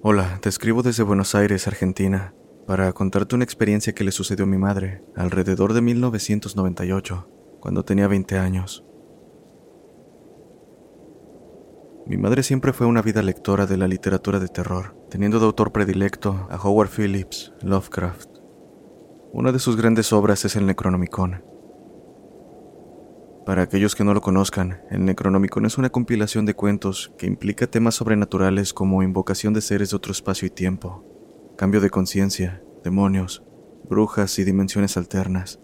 Hola, te escribo desde Buenos Aires, Argentina, para contarte una experiencia que le sucedió a mi madre alrededor de 1998, cuando tenía 20 años. Mi madre siempre fue una vida lectora de la literatura de terror, teniendo de autor predilecto a Howard Phillips Lovecraft. Una de sus grandes obras es el Necronomicon, para aquellos que no lo conozcan, el Necronomicon es una compilación de cuentos que implica temas sobrenaturales como invocación de seres de otro espacio y tiempo, cambio de conciencia, demonios, brujas y dimensiones alternas.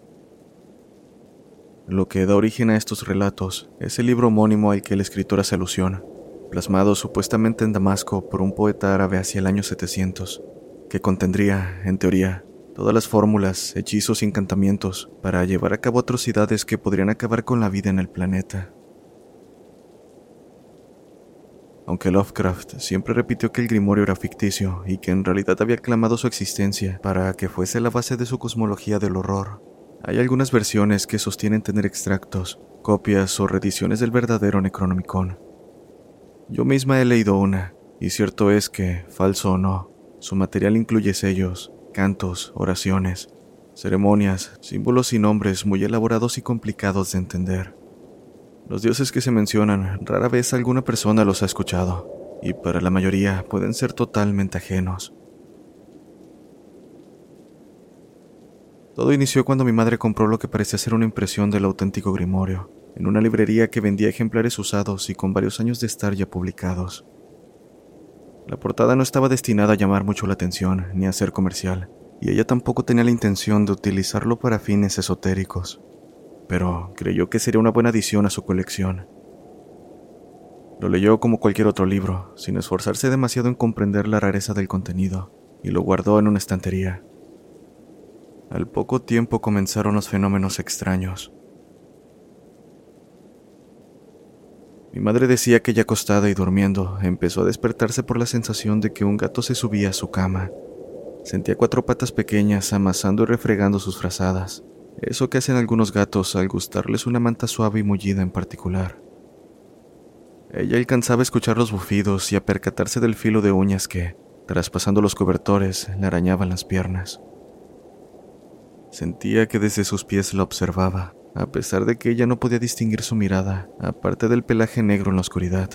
Lo que da origen a estos relatos es el libro homónimo al que el escritor hace alusión, plasmado supuestamente en Damasco por un poeta árabe hacia el año 700, que contendría, en teoría, todas las fórmulas, hechizos y encantamientos para llevar a cabo atrocidades que podrían acabar con la vida en el planeta. Aunque Lovecraft siempre repitió que el Grimorio era ficticio y que en realidad había clamado su existencia para que fuese la base de su cosmología del horror, hay algunas versiones que sostienen tener extractos, copias o reediciones del verdadero Necronomicon. Yo misma he leído una, y cierto es que, falso o no, su material incluye sellos, cantos, oraciones, ceremonias, símbolos y nombres muy elaborados y complicados de entender. Los dioses que se mencionan rara vez alguna persona los ha escuchado, y para la mayoría pueden ser totalmente ajenos. Todo inició cuando mi madre compró lo que parecía ser una impresión del auténtico Grimorio, en una librería que vendía ejemplares usados y con varios años de estar ya publicados. La portada no estaba destinada a llamar mucho la atención ni a ser comercial, y ella tampoco tenía la intención de utilizarlo para fines esotéricos, pero creyó que sería una buena adición a su colección. Lo leyó como cualquier otro libro, sin esforzarse demasiado en comprender la rareza del contenido, y lo guardó en una estantería. Al poco tiempo comenzaron los fenómenos extraños. Mi madre decía que ya acostada y durmiendo, empezó a despertarse por la sensación de que un gato se subía a su cama. Sentía cuatro patas pequeñas amasando y refregando sus frazadas, eso que hacen algunos gatos al gustarles una manta suave y mullida en particular. Ella alcanzaba a escuchar los bufidos y a percatarse del filo de uñas que, traspasando los cobertores, le arañaban las piernas. Sentía que desde sus pies la observaba, a pesar de que ella no podía distinguir su mirada, aparte del pelaje negro en la oscuridad.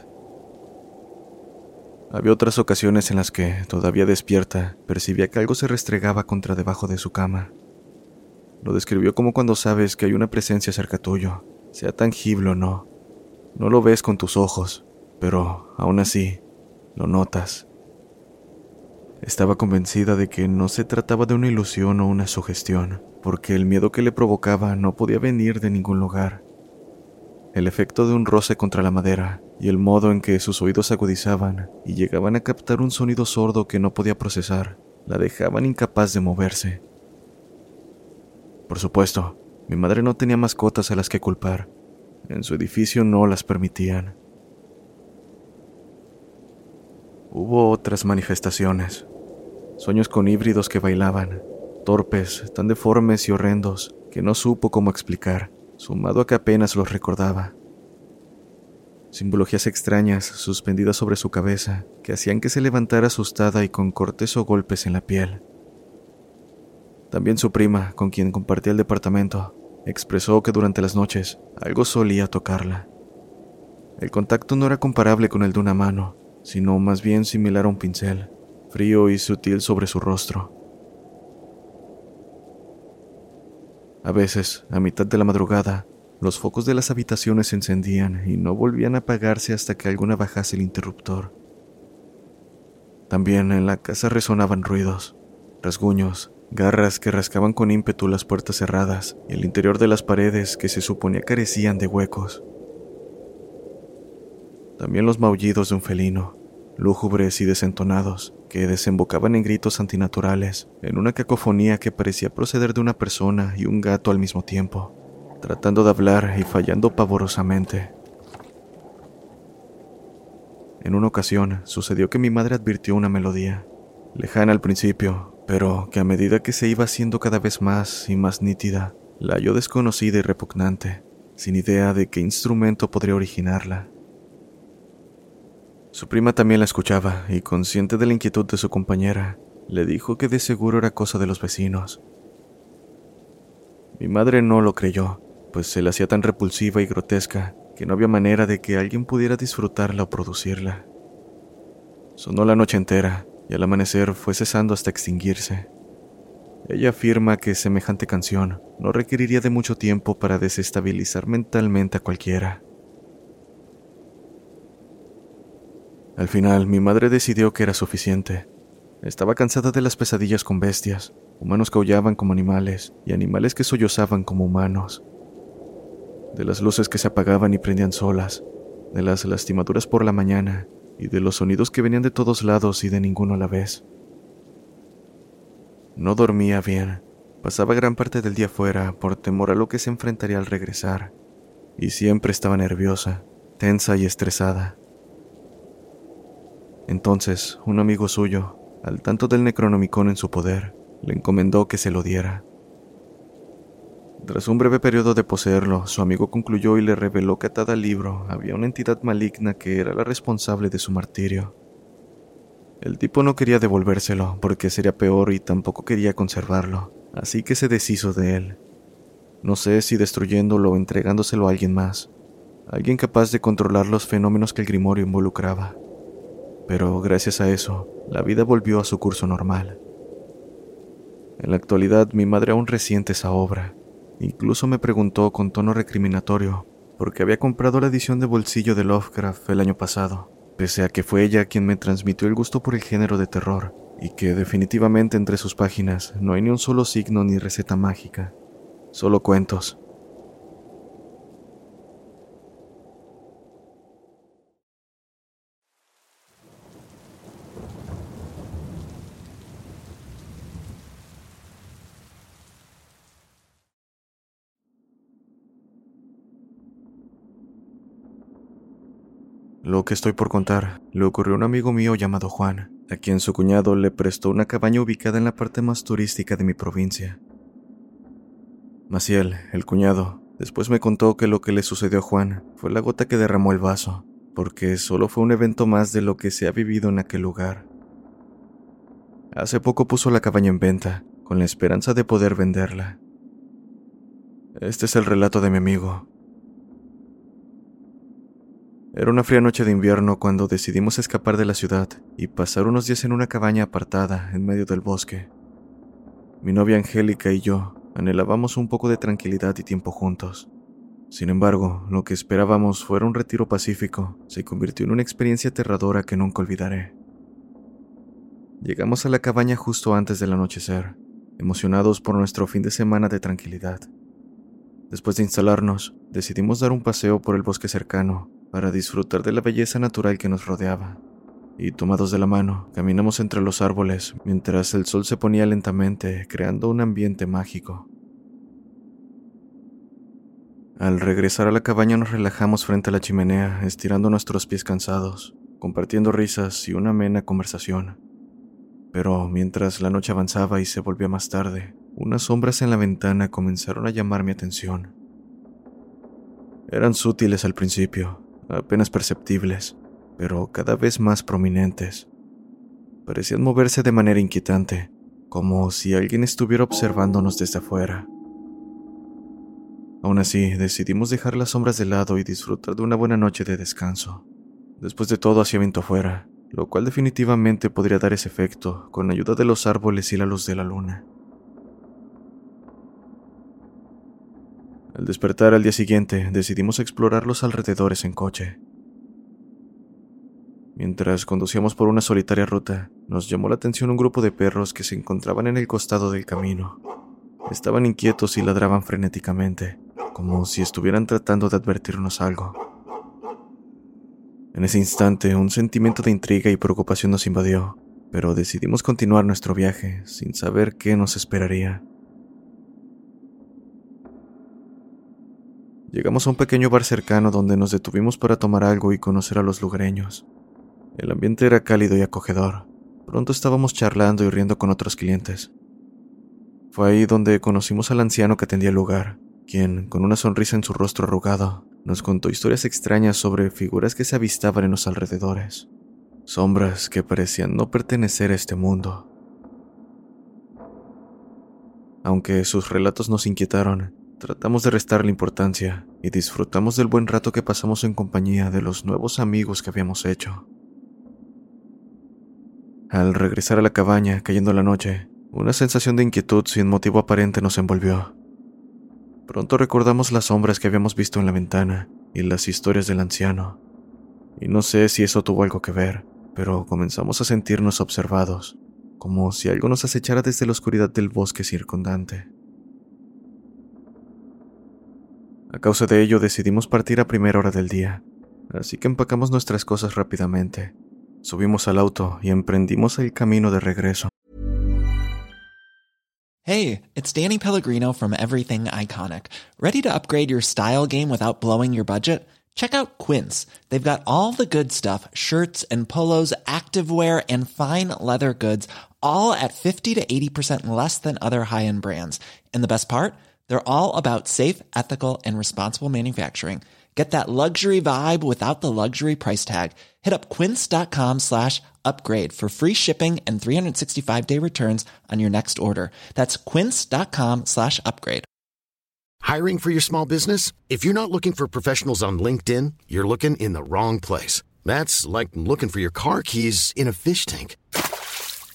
Había otras ocasiones en las que, todavía despierta, percibía que algo se restregaba contra debajo de su cama. Lo describió como cuando sabes que hay una presencia cerca tuyo, sea tangible o no. No lo ves con tus ojos, pero aún así, lo notas. Estaba convencida de que no se trataba de una ilusión o una sugestión, porque el miedo que le provocaba no podía venir de ningún lugar. El efecto de un roce contra la madera y el modo en que sus oídos agudizaban y llegaban a captar un sonido sordo que no podía procesar, la dejaban incapaz de moverse. Por supuesto, mi madre no tenía mascotas a las que culpar. En su edificio no las permitían. Hubo otras manifestaciones, sueños con híbridos que bailaban, torpes, tan deformes y horrendos que no supo cómo explicar, sumado a que apenas los recordaba. Simbologías extrañas suspendidas sobre su cabeza que hacían que se levantara asustada y con cortes o golpes en la piel. También su prima, con quien compartía el departamento, expresó que durante las noches algo solía tocarla. El contacto no era comparable con el de una mano, sino más bien similar a un pincel, frío y sutil sobre su rostro. A veces, a mitad de la madrugada, los focos de las habitaciones se encendían y no volvían a apagarse hasta que alguna bajase el interruptor. También en la casa resonaban ruidos, rasguños, garras que rascaban con ímpetu las puertas cerradas y el interior de las paredes que se suponía carecían de huecos. También los maullidos de un felino, lúgubres y desentonados, que desembocaban en gritos antinaturales, en una cacofonía que parecía proceder de una persona y un gato al mismo tiempo, tratando de hablar y fallando pavorosamente. En una ocasión sucedió que mi madre advirtió una melodía, lejana al principio, pero que a medida que se iba haciendo cada vez más y más nítida, la halló desconocida y repugnante, sin idea de qué instrumento podría originarla. Su prima también la escuchaba y, consciente de la inquietud de su compañera, le dijo que de seguro era cosa de los vecinos. Mi madre no lo creyó, pues se la hacía tan repulsiva y grotesca que no había manera de que alguien pudiera disfrutarla o producirla. Sonó la noche entera y al amanecer fue cesando hasta extinguirse. Ella afirma que semejante canción no requeriría de mucho tiempo para desestabilizar mentalmente a cualquiera. Al final, mi madre decidió que era suficiente. Estaba cansada de las pesadillas con bestias, humanos que aullaban como animales y animales que sollozaban como humanos de las luces que se apagaban y prendían solas, de las lastimaduras por la mañana y de los sonidos que venían de todos lados y de ninguno a la vez. No dormía bien, pasaba gran parte del día fuera por temor a lo que se enfrentaría al regresar, y siempre estaba nerviosa, tensa y estresada. Entonces, un amigo suyo, al tanto del Necronomicon en su poder, le encomendó que se lo diera. Tras un breve periodo de poseerlo, su amigo concluyó y le reveló que atada al libro había una entidad maligna que era la responsable de su martirio. El tipo no quería devolvérselo porque sería peor y tampoco quería conservarlo, así que se deshizo de él. No sé si destruyéndolo o entregándoselo a alguien más, alguien capaz de controlar los fenómenos que el grimorio involucraba. Pero gracias a eso, la vida volvió a su curso normal. En la actualidad mi madre aún resiente esa obra, Incluso me preguntó con tono recriminatorio por qué había comprado la edición de bolsillo de Lovecraft el año pasado, pese a que fue ella quien me transmitió el gusto por el género de terror, y que definitivamente entre sus páginas no hay ni un solo signo ni receta mágica, solo cuentos, Lo que estoy por contar le ocurrió a un amigo mío llamado Juan, a quien su cuñado le prestó una cabaña ubicada en la parte más turística de mi provincia. Maciel, el cuñado, después me contó que lo que le sucedió a Juan fue la gota que derramó el vaso, porque solo fue un evento más de lo que se ha vivido en aquel lugar. Hace poco puso la cabaña en venta, con la esperanza de poder venderla. Este es el relato de mi amigo, era una fría noche de invierno cuando decidimos escapar de la ciudad y pasar unos días en una cabaña apartada en medio del bosque. Mi novia Angélica y yo anhelábamos un poco de tranquilidad y tiempo juntos. Sin embargo, lo que esperábamos fuera un retiro pacífico se convirtió en una experiencia aterradora que nunca olvidaré. Llegamos a la cabaña justo antes del anochecer, emocionados por nuestro fin de semana de tranquilidad. Después de instalarnos, decidimos dar un paseo por el bosque cercano para disfrutar de la belleza natural que nos rodeaba. Y tomados de la mano, caminamos entre los árboles mientras el sol se ponía lentamente, creando un ambiente mágico. Al regresar a la cabaña nos relajamos frente a la chimenea, estirando nuestros pies cansados, compartiendo risas y una amena conversación. Pero mientras la noche avanzaba y se volvía más tarde, unas sombras en la ventana comenzaron a llamar mi atención. Eran sutiles al principio, apenas perceptibles, pero cada vez más prominentes. Parecían moverse de manera inquietante, como si alguien estuviera observándonos desde afuera. Aún así, decidimos dejar las sombras de lado y disfrutar de una buena noche de descanso. Después de todo, hacía viento afuera, lo cual definitivamente podría dar ese efecto con ayuda de los árboles y la luz de la luna. Al despertar al día siguiente, decidimos explorar los alrededores en coche. Mientras conducíamos por una solitaria ruta, nos llamó la atención un grupo de perros que se encontraban en el costado del camino. Estaban inquietos y ladraban frenéticamente, como si estuvieran tratando de advertirnos algo. En ese instante, un sentimiento de intriga y preocupación nos invadió, pero decidimos continuar nuestro viaje sin saber qué nos esperaría. Llegamos a un pequeño bar cercano donde nos detuvimos para tomar algo y conocer a los lugareños. El ambiente era cálido y acogedor. Pronto estábamos charlando y riendo con otros clientes. Fue ahí donde conocimos al anciano que atendía el lugar, quien, con una sonrisa en su rostro arrugado, nos contó historias extrañas sobre figuras que se avistaban en los alrededores, sombras que parecían no pertenecer a este mundo. Aunque sus relatos nos inquietaron, tratamos de restarle importancia y disfrutamos del buen rato que pasamos en compañía de los nuevos amigos que habíamos hecho. Al regresar a la cabaña, cayendo la noche, una sensación de inquietud sin motivo aparente nos envolvió. Pronto recordamos las sombras que habíamos visto en la ventana y las historias del anciano. Y no sé si eso tuvo algo que ver, pero comenzamos a sentirnos observados, como si algo nos acechara desde la oscuridad del bosque circundante. A causa de ello decidimos partir a primera hora del día, así que empacamos nuestras cosas rápidamente. Subimos al auto y emprendimos el camino de regreso. Hey, it's Danny Pellegrino from Everything Iconic. Ready to upgrade your style game without blowing your budget? Check out Quince. They've got all the good stuff shirts and polos, activewear, and fine leather goods, all at 50 to 80% less than other high end brands. And the best part? They're all about safe, ethical, and responsible manufacturing. Get that luxury vibe without the luxury price tag. Hit up quince.com slash upgrade for free shipping and 365 day returns on your next order. That's quince.com slash upgrade. Hiring for your small business? If you're not looking for professionals on LinkedIn, you're looking in the wrong place. That's like looking for your car keys in a fish tank.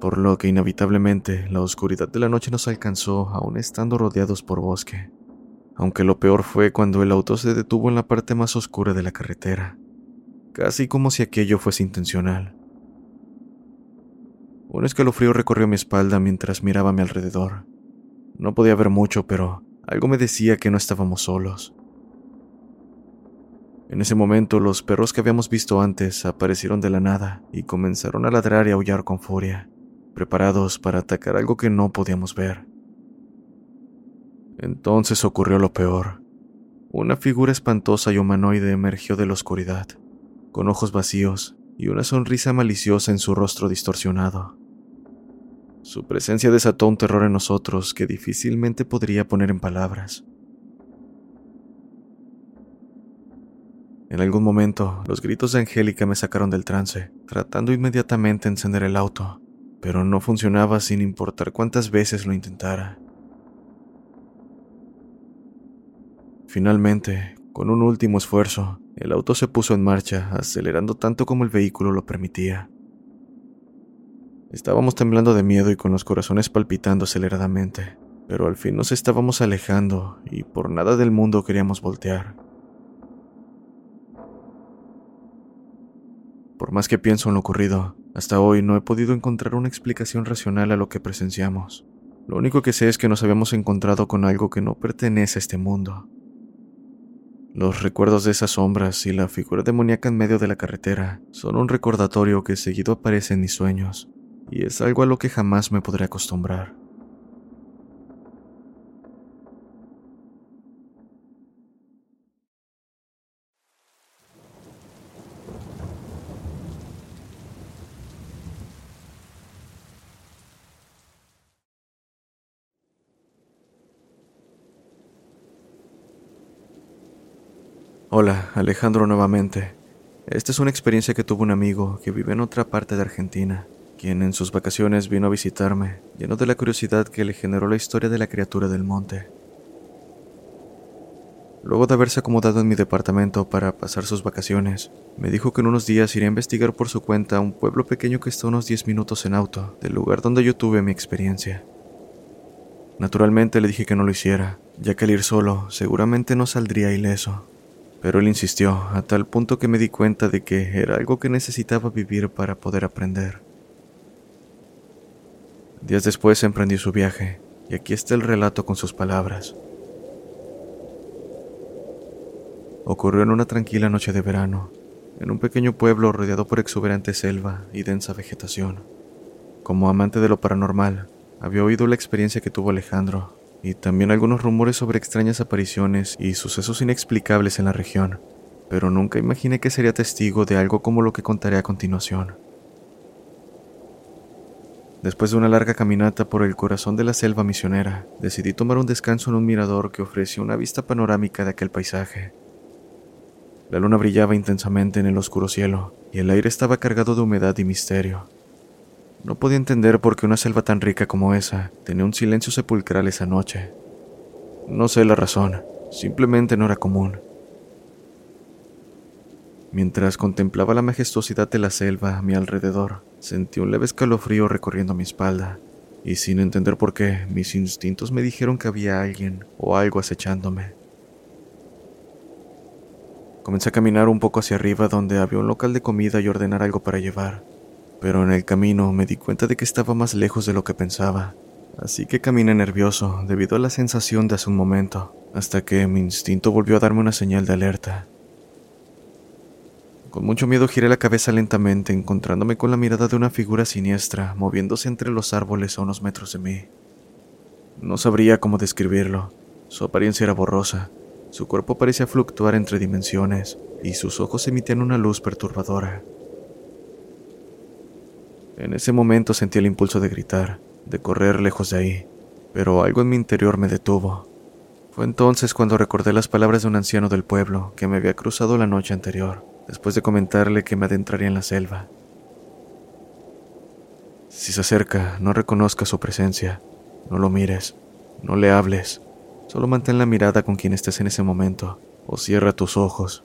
por lo que inevitablemente la oscuridad de la noche nos alcanzó aún estando rodeados por bosque. Aunque lo peor fue cuando el auto se detuvo en la parte más oscura de la carretera casi como si aquello fuese intencional. Un escalofrío recorrió mi espalda mientras miraba a mi alrededor. No podía ver mucho, pero algo me decía que no estábamos solos. En ese momento los perros que habíamos visto antes aparecieron de la nada y comenzaron a ladrar y aullar con furia, preparados para atacar algo que no podíamos ver. Entonces ocurrió lo peor. Una figura espantosa y humanoide emergió de la oscuridad con ojos vacíos y una sonrisa maliciosa en su rostro distorsionado. Su presencia desató un terror en nosotros que difícilmente podría poner en palabras. En algún momento, los gritos de Angélica me sacaron del trance, tratando inmediatamente encender el auto, pero no funcionaba sin importar cuántas veces lo intentara. Finalmente, con un último esfuerzo, el auto se puso en marcha, acelerando tanto como el vehículo lo permitía. Estábamos temblando de miedo y con los corazones palpitando aceleradamente, pero al fin nos estábamos alejando y por nada del mundo queríamos voltear. Por más que pienso en lo ocurrido, hasta hoy no he podido encontrar una explicación racional a lo que presenciamos. Lo único que sé es que nos habíamos encontrado con algo que no pertenece a este mundo. Los recuerdos de esas sombras y la figura demoníaca en medio de la carretera son un recordatorio que seguido aparece en mis sueños, y es algo a lo que jamás me podré acostumbrar. Hola, Alejandro nuevamente. Esta es una experiencia que tuvo un amigo que vive en otra parte de Argentina. quien en sus vacaciones vino a visitarme, lleno de la curiosidad que le generó la historia de la criatura del monte. Luego de haberse acomodado en mi departamento para pasar sus vacaciones, me dijo que en unos días iría a investigar por su cuenta un pueblo pequeño que está unos 10 minutos en auto del lugar donde yo tuve mi experiencia. Naturalmente le dije que no lo hiciera, ya que al ir solo seguramente no saldría ileso. Pero él insistió, a tal punto que me di cuenta de que era algo que necesitaba vivir para poder aprender. Días después emprendió su viaje, y aquí está el relato con sus palabras. Ocurrió en una tranquila noche de verano, en un pequeño pueblo rodeado por exuberante selva y densa vegetación. Como amante de lo paranormal, había oído la experiencia que tuvo Alejandro y también algunos rumores sobre extrañas apariciones y sucesos inexplicables en la región, pero nunca imaginé que sería testigo de algo como lo que contaré a continuación. Después de una larga caminata por el corazón de la selva misionera, decidí tomar un descanso en un mirador que ofrecía una vista panorámica de aquel paisaje. La luna brillaba intensamente en el oscuro cielo y el aire estaba cargado de humedad y misterio. No podía entender por qué una selva tan rica como esa tenía un silencio sepulcral esa noche. No sé la razón, simplemente no era común. Mientras contemplaba la majestuosidad de la selva a mi alrededor, sentí un leve escalofrío recorriendo mi espalda, y sin entender por qué, mis instintos me dijeron que había alguien o algo acechándome. Comencé a caminar un poco hacia arriba donde había un local de comida y ordenar algo para llevar pero en el camino me di cuenta de que estaba más lejos de lo que pensaba, así que caminé nervioso debido a la sensación de hace un momento, hasta que mi instinto volvió a darme una señal de alerta. Con mucho miedo giré la cabeza lentamente, encontrándome con la mirada de una figura siniestra moviéndose entre los árboles a unos metros de mí. No sabría cómo describirlo. Su apariencia era borrosa, su cuerpo parecía fluctuar entre dimensiones y sus ojos emitían una luz perturbadora. En ese momento sentí el impulso de gritar, de correr lejos de ahí, pero algo en mi interior me detuvo. Fue entonces cuando recordé las palabras de un anciano del pueblo que me había cruzado la noche anterior, después de comentarle que me adentraría en la selva. Si se acerca, no reconozca su presencia, no lo mires, no le hables, solo mantén la mirada con quien estés en ese momento, o cierra tus ojos.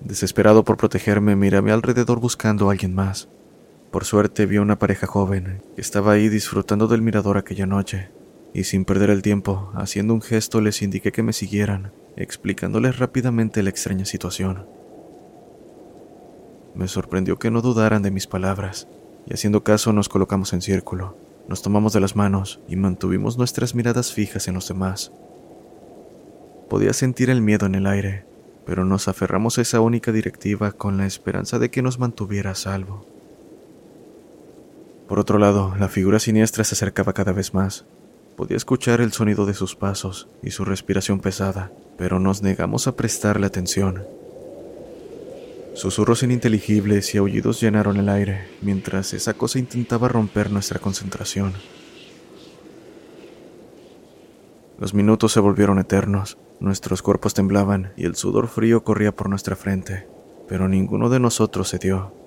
Desesperado por protegerme, miré a mi alrededor buscando a alguien más, por suerte vi a una pareja joven que estaba ahí disfrutando del mirador aquella noche, y sin perder el tiempo, haciendo un gesto les indiqué que me siguieran, explicándoles rápidamente la extraña situación. Me sorprendió que no dudaran de mis palabras, y haciendo caso nos colocamos en círculo, nos tomamos de las manos y mantuvimos nuestras miradas fijas en los demás. Podía sentir el miedo en el aire, pero nos aferramos a esa única directiva con la esperanza de que nos mantuviera a salvo. Por otro lado, la figura siniestra se acercaba cada vez más. Podía escuchar el sonido de sus pasos y su respiración pesada, pero nos negamos a prestarle atención. Susurros ininteligibles y aullidos llenaron el aire, mientras esa cosa intentaba romper nuestra concentración. Los minutos se volvieron eternos, nuestros cuerpos temblaban y el sudor frío corría por nuestra frente, pero ninguno de nosotros cedió.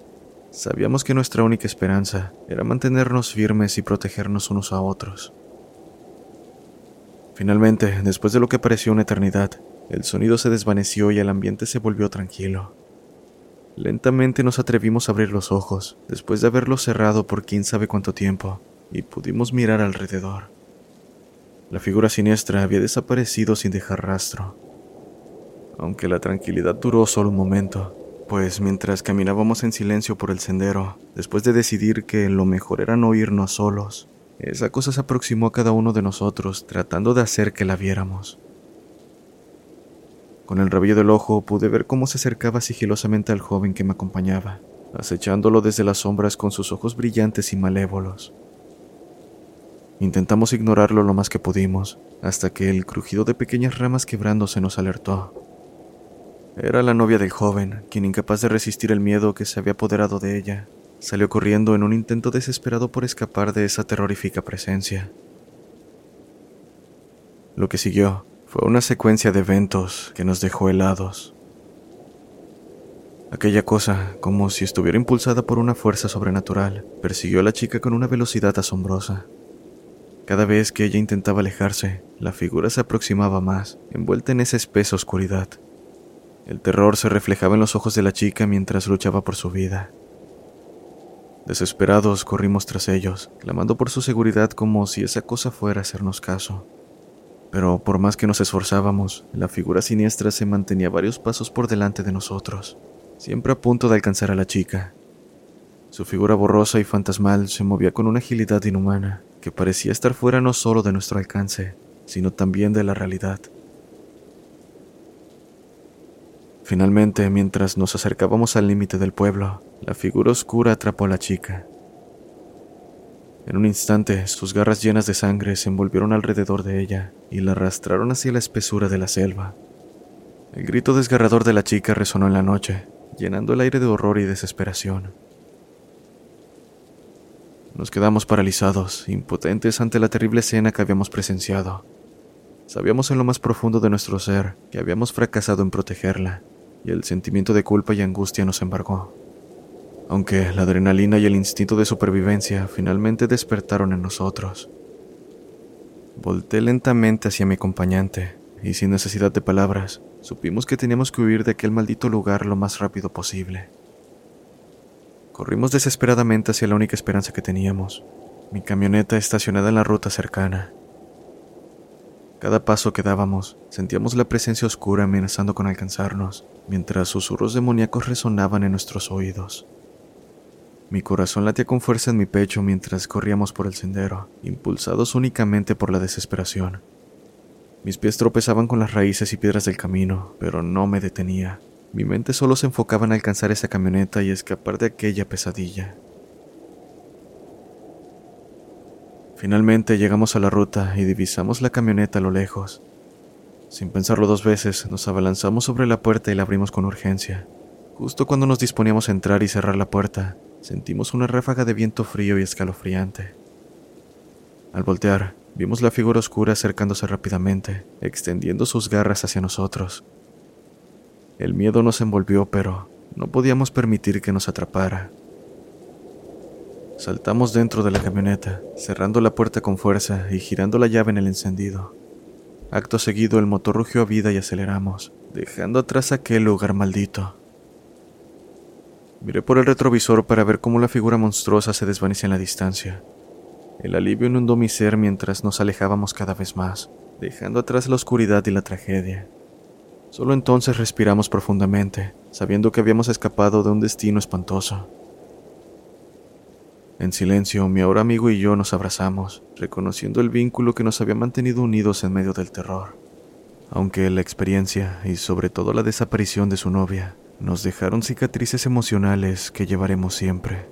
Sabíamos que nuestra única esperanza era mantenernos firmes y protegernos unos a otros. Finalmente, después de lo que pareció una eternidad, el sonido se desvaneció y el ambiente se volvió tranquilo. Lentamente nos atrevimos a abrir los ojos, después de haberlos cerrado por quién sabe cuánto tiempo, y pudimos mirar alrededor. La figura siniestra había desaparecido sin dejar rastro. Aunque la tranquilidad duró solo un momento, pues mientras caminábamos en silencio por el sendero, después de decidir que lo mejor era no irnos solos, esa cosa se aproximó a cada uno de nosotros tratando de hacer que la viéramos. Con el rabillo del ojo pude ver cómo se acercaba sigilosamente al joven que me acompañaba, acechándolo desde las sombras con sus ojos brillantes y malévolos. Intentamos ignorarlo lo más que pudimos, hasta que el crujido de pequeñas ramas quebrándose nos alertó. Era la novia del joven, quien incapaz de resistir el miedo que se había apoderado de ella, salió corriendo en un intento desesperado por escapar de esa terrorífica presencia. Lo que siguió fue una secuencia de eventos que nos dejó helados. Aquella cosa, como si estuviera impulsada por una fuerza sobrenatural, persiguió a la chica con una velocidad asombrosa. Cada vez que ella intentaba alejarse, la figura se aproximaba más, envuelta en esa espesa oscuridad. El terror se reflejaba en los ojos de la chica mientras luchaba por su vida. Desesperados corrimos tras ellos, clamando por su seguridad como si esa cosa fuera a hacernos caso. Pero por más que nos esforzábamos, la figura siniestra se mantenía varios pasos por delante de nosotros siempre a punto de alcanzar a la chica. Su figura borrosa y fantasmal se movía con una agilidad inhumana que parecía estar fuera no solo de nuestro alcance, sino también de la realidad. Finalmente, mientras nos acercábamos al límite del pueblo, la figura oscura atrapó a la chica. En un instante, sus garras llenas de sangre se envolvieron alrededor de ella y la arrastraron hacia la espesura de la selva. El grito desgarrador de la chica resonó en la noche, llenando el aire de horror y desesperación. Nos quedamos paralizados, impotentes ante la terrible escena que habíamos presenciado. Sabíamos en lo más profundo de nuestro ser que habíamos fracasado en protegerla, y el sentimiento de culpa y angustia nos embargó. Aunque la adrenalina y el instinto de supervivencia finalmente despertaron en nosotros. Volté lentamente hacia mi acompañante, y sin necesidad de palabras, supimos que teníamos que huir de aquel maldito lugar lo más rápido posible. Corrimos desesperadamente hacia la única esperanza que teníamos, mi camioneta estacionada en la ruta cercana. Cada paso que dábamos, sentíamos la presencia oscura amenazando con alcanzarnos, mientras susurros demoníacos resonaban en nuestros oídos. Mi corazón latía con fuerza en mi pecho mientras corríamos por el sendero, impulsados únicamente por la desesperación. Mis pies tropezaban con las raíces y piedras del camino, pero no me detenía. Mi mente solo se enfocaba en alcanzar esa camioneta y escapar de aquella pesadilla. Finalmente llegamos a la ruta y divisamos la camioneta a lo lejos. Sin pensarlo dos veces, nos abalanzamos sobre la puerta y la abrimos con urgencia. Justo cuando nos disponíamos a entrar y cerrar la puerta, sentimos una ráfaga de viento frío y escalofriante. Al voltear, Vimos la figura oscura acercándose rápidamente, extendiendo sus garras hacia nosotros. El miedo nos envolvió, pero no podíamos permitir que nos atrapara. Saltamos dentro de la camioneta, cerrando la puerta con fuerza y girando la llave en el encendido. Acto seguido el motor rugió a vida y aceleramos, dejando atrás aquel lugar maldito. Miré por el retrovisor para ver cómo la figura monstruosa se desvanecía en la distancia. El alivio inundó mi ser mientras nos alejábamos cada vez más, dejando atrás la oscuridad y la tragedia. Solo entonces respiramos profundamente, sabiendo que habíamos escapado de un destino espantoso. En silencio, mi ahora amigo y yo nos abrazamos, reconociendo el vínculo que nos había mantenido unidos en medio del terror. Aunque la experiencia y sobre todo la desaparición de su novia nos dejaron cicatrices emocionales que llevaremos siempre.